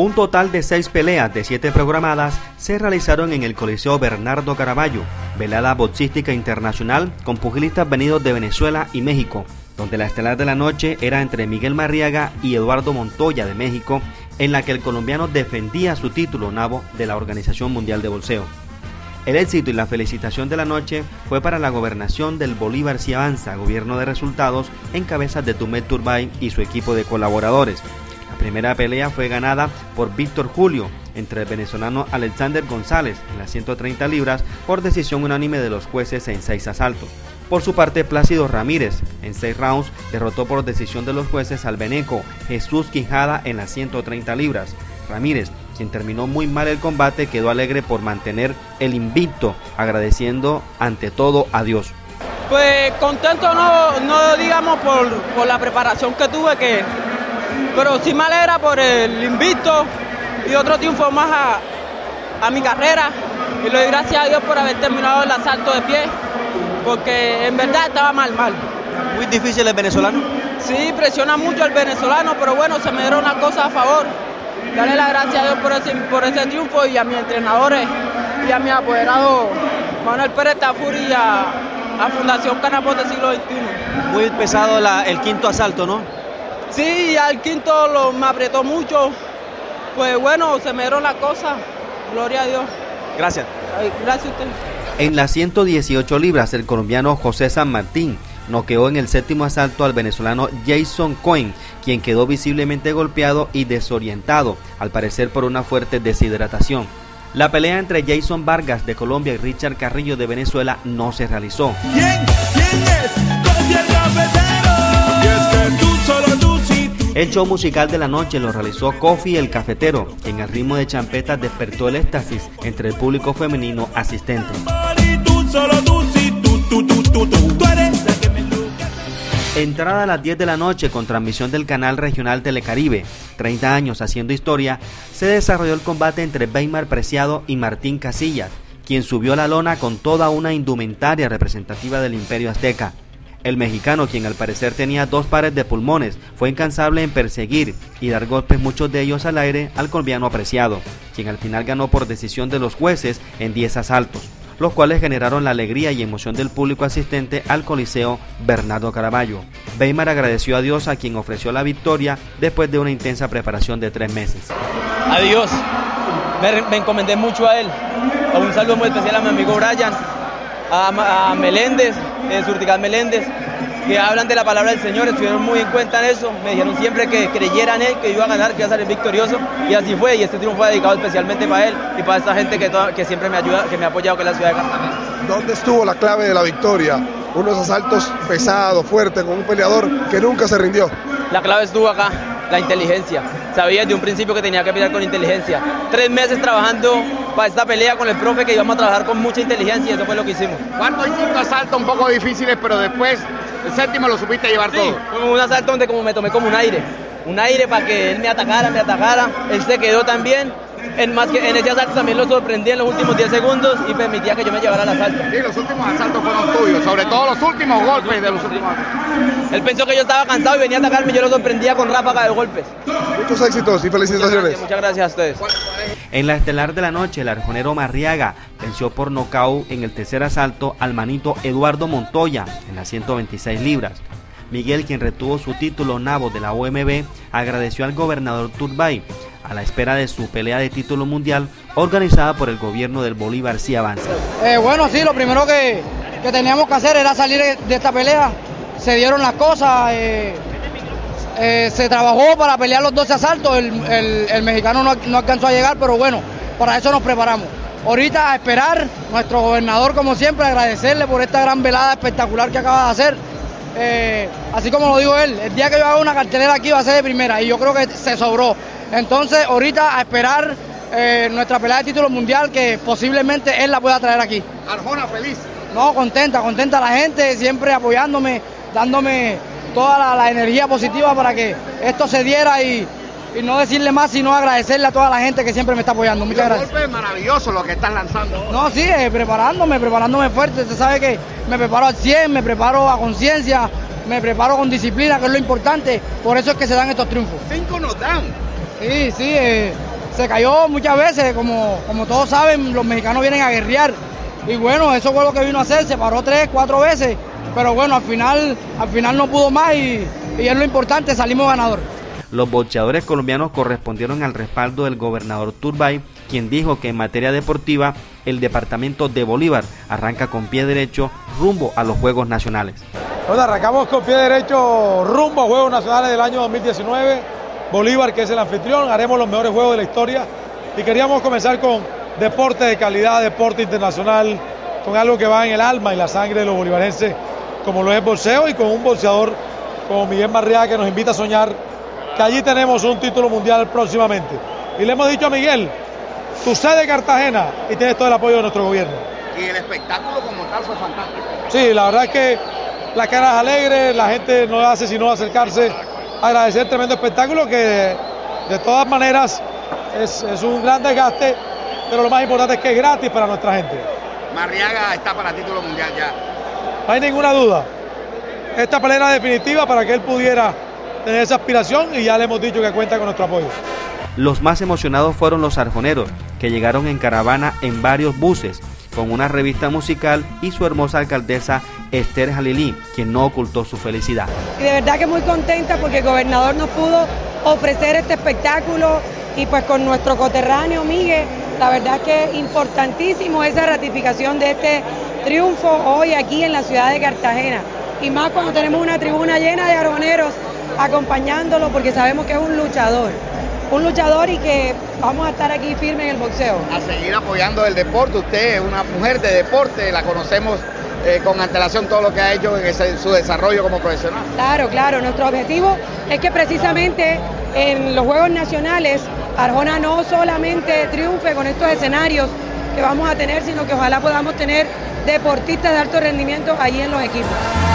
Un total de seis peleas de siete programadas se realizaron en el Coliseo Bernardo Caraballo, velada boxística internacional con pugilistas venidos de Venezuela y México, donde la estelar de la noche era entre Miguel Marriaga y Eduardo Montoya de México, en la que el colombiano defendía su título nabo de la Organización Mundial de Bolseo. El éxito y la felicitación de la noche fue para la gobernación del Bolívar si avanza, gobierno de resultados en cabeza de Tumet Turbay y su equipo de colaboradores. Primera pelea fue ganada por Víctor Julio entre el venezolano Alexander González en las 130 libras por decisión unánime de los jueces en seis asaltos. Por su parte, Plácido Ramírez, en seis rounds, derrotó por decisión de los jueces al Beneco Jesús Quijada en las 130 libras. Ramírez, quien terminó muy mal el combate, quedó alegre por mantener el invicto, agradeciendo ante todo a Dios. Pues contento no, no digamos por, por la preparación que tuve, que, pero sí me alegra por el invicto y otro triunfo más a, a mi carrera. Y le doy gracias a Dios por haber terminado el asalto de pie porque en verdad estaba mal, mal. ¿Muy difícil el venezolano? Sí, presiona mucho el venezolano, pero bueno, se me dieron una cosa a favor. Darle las gracias a Dios por ese, por ese triunfo y a mis entrenadores y a mi apoderado Manuel Pérez Tafuri y a, Fundación Canapote Siglo XXI. Muy pesado el quinto asalto, ¿no? Sí, al quinto lo, me apretó mucho. Pues bueno, se me dieron las cosas. Gloria a Dios. Gracias. gracias a usted. En las 118 libras, el colombiano José San Martín noqueó en el séptimo asalto al venezolano Jason Cohen, quien quedó visiblemente golpeado y desorientado, al parecer por una fuerte deshidratación. La pelea entre Jason Vargas de Colombia y Richard Carrillo de Venezuela no se realizó. El show musical de la noche lo realizó Kofi el Cafetero, quien al ritmo de champetas despertó el éxtasis entre el público femenino asistente. Entrada a las 10 de la noche con transmisión del canal regional Telecaribe, 30 años haciendo historia, se desarrolló el combate entre Weimar Preciado y Martín Casillas, quien subió la lona con toda una indumentaria representativa del imperio azteca. El mexicano, quien al parecer tenía dos pares de pulmones, fue incansable en perseguir y dar golpes, muchos de ellos al aire, al colombiano apreciado, quien al final ganó por decisión de los jueces en 10 asaltos, los cuales generaron la alegría y emoción del público asistente al Coliseo Bernardo Caraballo. Weimar agradeció a Dios a quien ofreció la victoria después de una intensa preparación de tres meses. Adiós, me, me encomendé mucho a él. Un saludo muy especial a mi amigo Brian, a, Meléndez, eh, Surtical Meléndez, que hablan de la palabra del Señor, estuvieron muy en cuenta en eso, me dijeron siempre que creyeran él, que iba a ganar, que iba a salir victorioso, y así fue, y este triunfo fue dedicado especialmente para él y para esta gente que, que siempre me ayuda, que me ha apoyado, que es la ciudad de Cartagena. ¿Dónde estuvo la clave de la victoria? Unos asaltos pesados, fuertes, con un peleador que nunca se rindió. La clave estuvo acá, la inteligencia. Sabía desde un principio que tenía que pelear con inteligencia. Tres meses trabajando para esta pelea con el profe que íbamos a trabajar con mucha inteligencia y eso fue lo que hicimos. Cuarto y quinto asalto un poco difíciles, pero después el séptimo lo supiste llevar todo. Fue un asalto donde como me tomé como un aire. Un aire para que él me atacara, me atacara. Él se quedó también en, más que, en ese asalto también lo sorprendí en los últimos 10 segundos y permitía que yo me llevara al asalto. Sí, los últimos asaltos fueron tuyos, sobre todo los últimos golpes de los últimos Él pensó que yo estaba cansado y venía a atacarme y yo lo sorprendía con ráfaga de golpes. Muchos éxitos y felicitaciones. Muchas gracias, a ustedes. En la estelar de la noche, el arjonero Marriaga venció por nocaut en el tercer asalto al manito Eduardo Montoya en las 126 libras. Miguel, quien retuvo su título nabo de la OMB, agradeció al gobernador Turbay a la espera de su pelea de título mundial organizada por el gobierno del Bolívar si avanza. Eh, bueno, sí, lo primero que, teníamos que hacer era salir de esta pelea. Se dieron las cosas, eh, eh, se trabajó para pelear los 12 asaltos, el, mexicano no, no, alcanzó a llegar, pero bueno, para eso nos preparamos. Ahorita a esperar, nuestro gobernador como siempre, agradecerle por esta gran velada espectacular que acaba de hacer. Así como lo dijo él, el día que yo haga una cartelera aquí va a ser de primera y yo creo que se sobró. Entonces, ahorita a esperar eh, nuestra pelea de título mundial que posiblemente él la pueda traer aquí. Arjona, feliz. No, contenta, contenta la gente, siempre apoyándome, dándome toda la, energía positiva para que esto se diera y, no decirle más, sino agradecerle a toda la gente que siempre me está apoyando. Muchas gracias. Golpe maravilloso lo que están lanzando. No, sí, eh, preparándome, preparándome fuerte. Usted sabe que me preparo al 100, me preparo a conciencia, me preparo con disciplina, que es lo importante. Por eso es que se dan estos triunfos. Cinco nos dan. Sí, sí, eh, se cayó muchas veces, como, como todos saben, los mexicanos vienen a guerrear. Y bueno, eso fue lo que vino a hacer, se paró tres, cuatro veces, pero bueno, al final, al final no pudo más y, y es lo importante, salimos ganadores. Los boxeadores colombianos correspondieron al respaldo del gobernador Turbay, quien dijo que en materia deportiva el departamento de Bolívar arranca con pie derecho rumbo a los Juegos Nacionales. Bueno, arrancamos con pie derecho rumbo a Juegos Nacionales del año 2019. Bolívar, que es el anfitrión, haremos los mejores juegos de la historia y queríamos comenzar con deporte de calidad, deporte internacional, con algo que va en el alma y la sangre de los bolivarenses, como lo es boxeo y con un boxeador como Miguel Marriaga que nos invita a soñar que allí tenemos un título mundial próximamente. Y le hemos dicho a Miguel, tú sede de Cartagena y tienes todo el apoyo de nuestro gobierno. Y el espectáculo como tal fue fantástico. Sí, la verdad es que la cara es alegre, la gente no hace sino acercarse, agradecer el tremendo espectáculo que de todas maneras es, es un gran desgaste, pero lo más importante es que es gratis para nuestra gente. Marriaga está para título mundial ya. No hay ninguna duda. Esta pelea era definitiva para que él pudiera tener esa aspiración y ya le hemos dicho que cuenta con nuestro apoyo. Los más emocionados fueron los arjoneros, que llegaron en caravana en varios buses, con una revista musical y su hermosa alcaldesa Esther Jalilí, quien no ocultó su felicidad. Y de verdad que muy contenta porque el gobernador nos pudo ofrecer este espectáculo y pues con nuestro coterráneo Miguel, la verdad que es importantísimo esa ratificación de este triunfo hoy aquí en la ciudad de Cartagena. Y más cuando tenemos una tribuna llena de argoneros acompañándolo porque sabemos que es un luchador. Un luchador y que vamos a estar aquí firme en el boxeo. A seguir apoyando el deporte. Usted es una mujer de deporte, la conocemos eh, con antelación todo lo que ha hecho en, ese, en su desarrollo como profesional. Claro, claro. Nuestro objetivo es que precisamente en los Juegos Nacionales Arjona no solamente triunfe con estos escenarios que vamos a tener, sino que ojalá podamos tener deportistas de alto rendimiento ahí en los equipos.